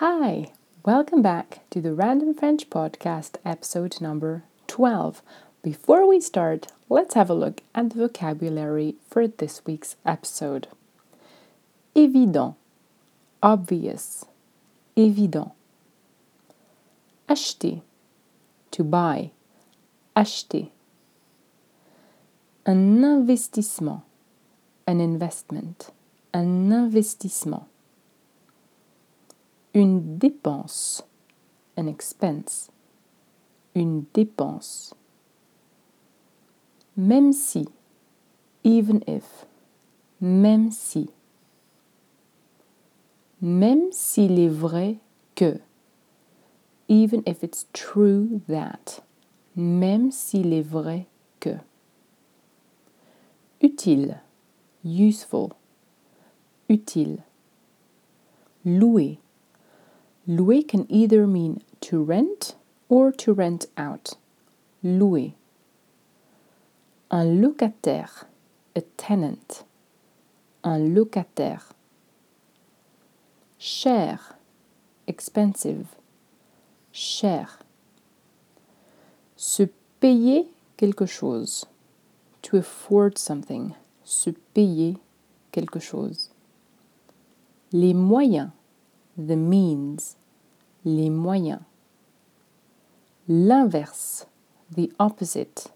Hi, welcome back to the Random French Podcast, episode number 12. Before we start, let's have a look at the vocabulary for this week's episode. Évident, obvious, évident. Acheter, to buy, acheter. Un investissement, an investment, un investissement. Une dépense, an expense, une dépense. Même si, even if, même si. Même s'il est vrai que, even if it's true that, même s'il est vrai que. Utile, useful, utile. Louer. Louer can either mean to rent or to rent out. Louer. Un locataire, a tenant. Un locataire. Cher, expensive. Cher. Se payer quelque chose. To afford something. Se payer quelque chose. Les moyens. The means. Les moyens. L'inverse. The opposite.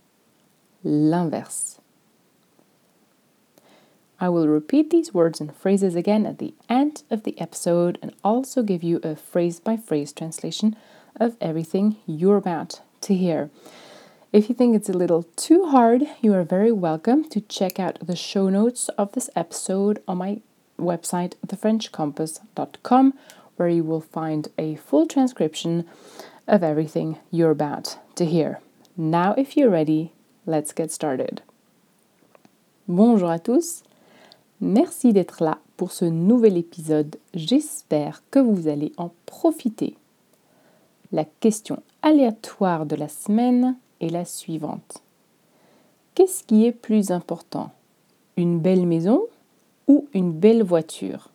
L'inverse. I will repeat these words and phrases again at the end of the episode and also give you a phrase by phrase translation of everything you're about to hear. If you think it's a little too hard, you are very welcome to check out the show notes of this episode on my website, thefrenchcompass.com, where you will find a full transcription of everything you're about to hear. Now, if you're ready, let's get started. Bonjour à tous, merci d'être là pour ce nouvel épisode. J'espère que vous allez en profiter. La question aléatoire de la semaine est la suivante. Qu'est-ce qui est plus important? Une belle maison ou une belle voiture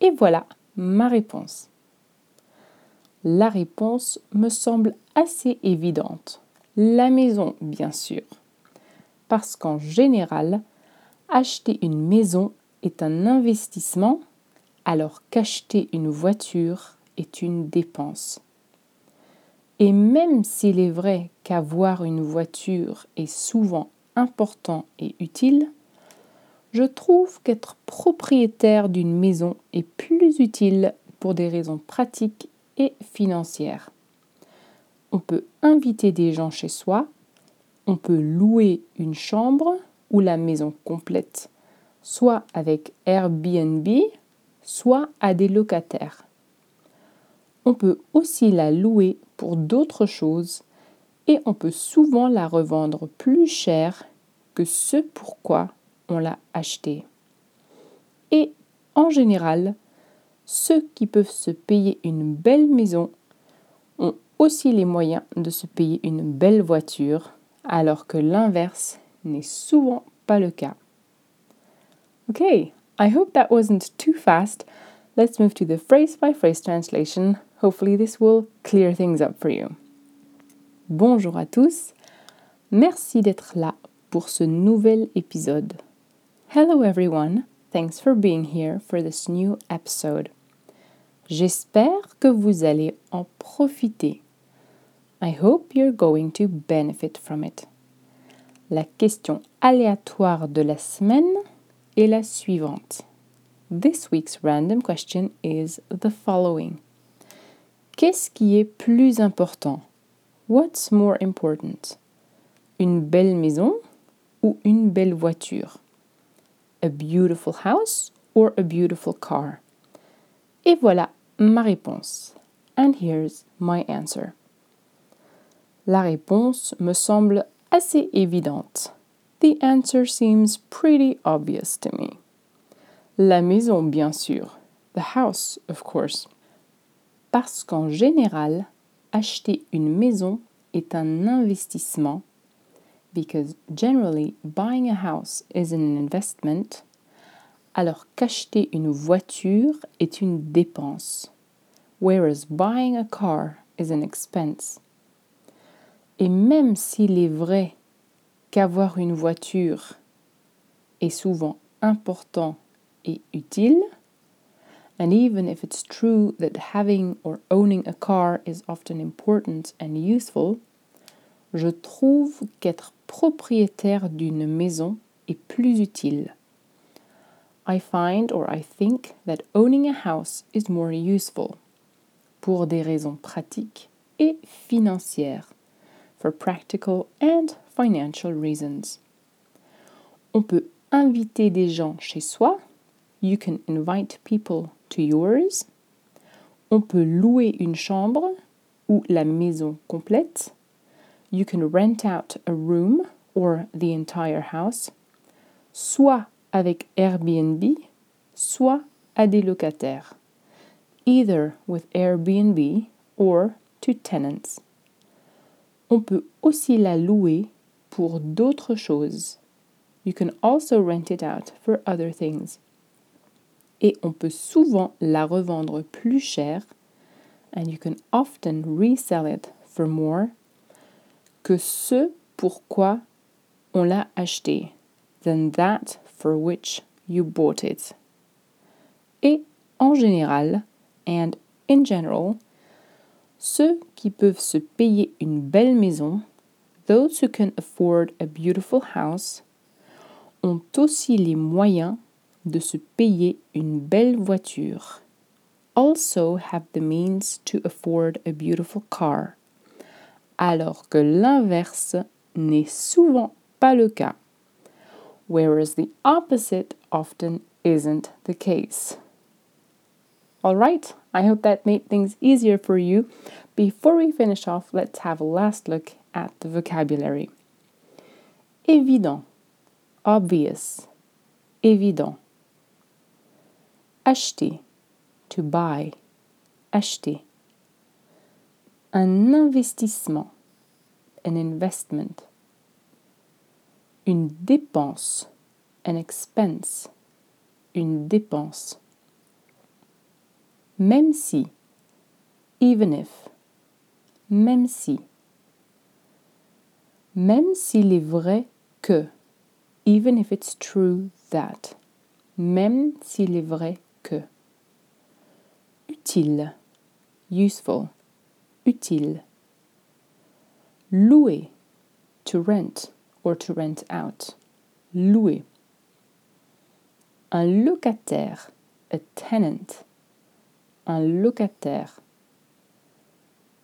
Et voilà ma réponse. La réponse me semble assez évidente. La maison, bien sûr. Parce qu'en général, acheter une maison est un investissement alors qu'acheter une voiture est une dépense. Et même s'il est vrai qu'avoir une voiture est souvent important et utile, je trouve qu'être propriétaire d'une maison est plus utile pour des raisons pratiques et financières. On peut inviter des gens chez soi, on peut louer une chambre ou la maison complète, soit avec Airbnb, soit à des locataires. On peut aussi la louer pour d'autres choses et on peut souvent la revendre plus cher que ce pourquoi on l'a achetée. Et en général, ceux qui peuvent se payer une belle maison ont aussi les moyens de se payer une belle voiture, alors que l'inverse n'est souvent pas le cas. Okay, I hope that wasn't too fast. Let's move to the phrase by phrase translation. Hopefully, this will clear things up for you. Bonjour à tous. Merci d'être là pour ce nouvel épisode. Hello everyone. Thanks for being here for this new episode. J'espère que vous allez en profiter. I hope you're going to benefit from it. La question aléatoire de la semaine est la suivante. This week's random question is the following. Qu'est-ce qui est plus important? What's more important? Une belle maison ou une belle voiture? A beautiful house or a beautiful car? Et voilà ma réponse. And here's my answer. La réponse me semble assez évidente. The answer seems pretty obvious to me. La maison, bien sûr. The house, of course. Parce qu'en général, acheter une maison est un investissement. Because generally, buying a house is an investment. Alors qu'acheter une voiture est une dépense. whereas buying a car is an expense. Et même s'il est vrai qu'avoir une voiture est souvent important et utile, and even if it's true that having or owning a car is often important and useful, je trouve qu'être propriétaire d'une maison est plus utile. I find or I think that owning a house is more useful pour des raisons pratiques et financières, for practical and financial reasons. On peut inviter des gens chez soi. You can invite people to yours. On peut louer une chambre ou la maison complète. You can rent out a room or the entire house, soit avec Airbnb, soit à des locataires, either with Airbnb or to tenants. On peut aussi la louer pour d'autres choses. You can also rent it out for other things. Et on peut souvent la revendre plus cher, and you can often resell it for more, que ce pourquoi on l'a acheté, than that for which you bought it. Et en général, and in general, ceux qui peuvent se payer une belle maison, those who can afford a beautiful house, ont aussi les moyens de se payer une belle voiture. Also have the means to afford a beautiful car. Alors que l'inverse n'est souvent pas le cas. Whereas the opposite often isn't the case. Alright, I hope that made things easier for you. Before we finish off, let's have a last look at the vocabulary. Évident, obvious, évident. Acheter, to buy, acheter. Un investissement, an investment. Une dépense, an expense, une dépense. Même si, even if, même si. Même s'il est vrai que, even if it's true that. Même s'il est vrai que. Utile, useful, Louer, to rent or to rent out. Louer. Un locataire, a tenant. Un locataire.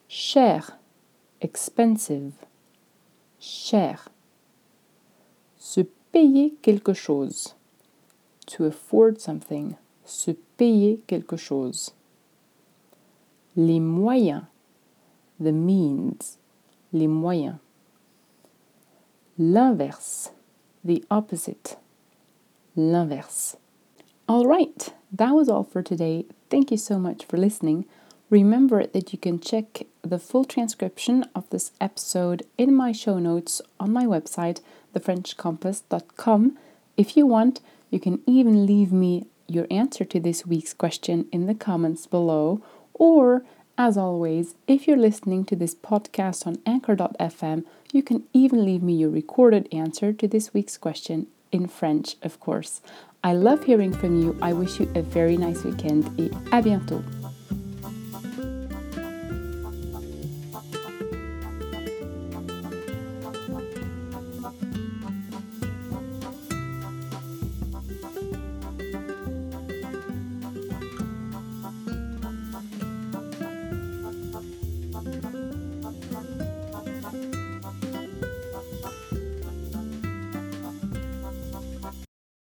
Cher, expensive. Cher. Se payer quelque chose. To afford something. Se payer quelque chose. Les moyens. The means. Les moyens. L'inverse. The opposite. L'inverse. All right, that was all for today. Thank you so much for listening. Remember that you can check the full transcription of this episode in my show notes on my website, thefrenchcompass.com. If you want, you can even leave me your answer to this week's question in the comments below, or as always, if you're listening to this podcast on anchor.fm, you can even leave me your recorded answer to this week's question in French, of course. I love hearing from you. I wish you a very nice weekend et à bientôt.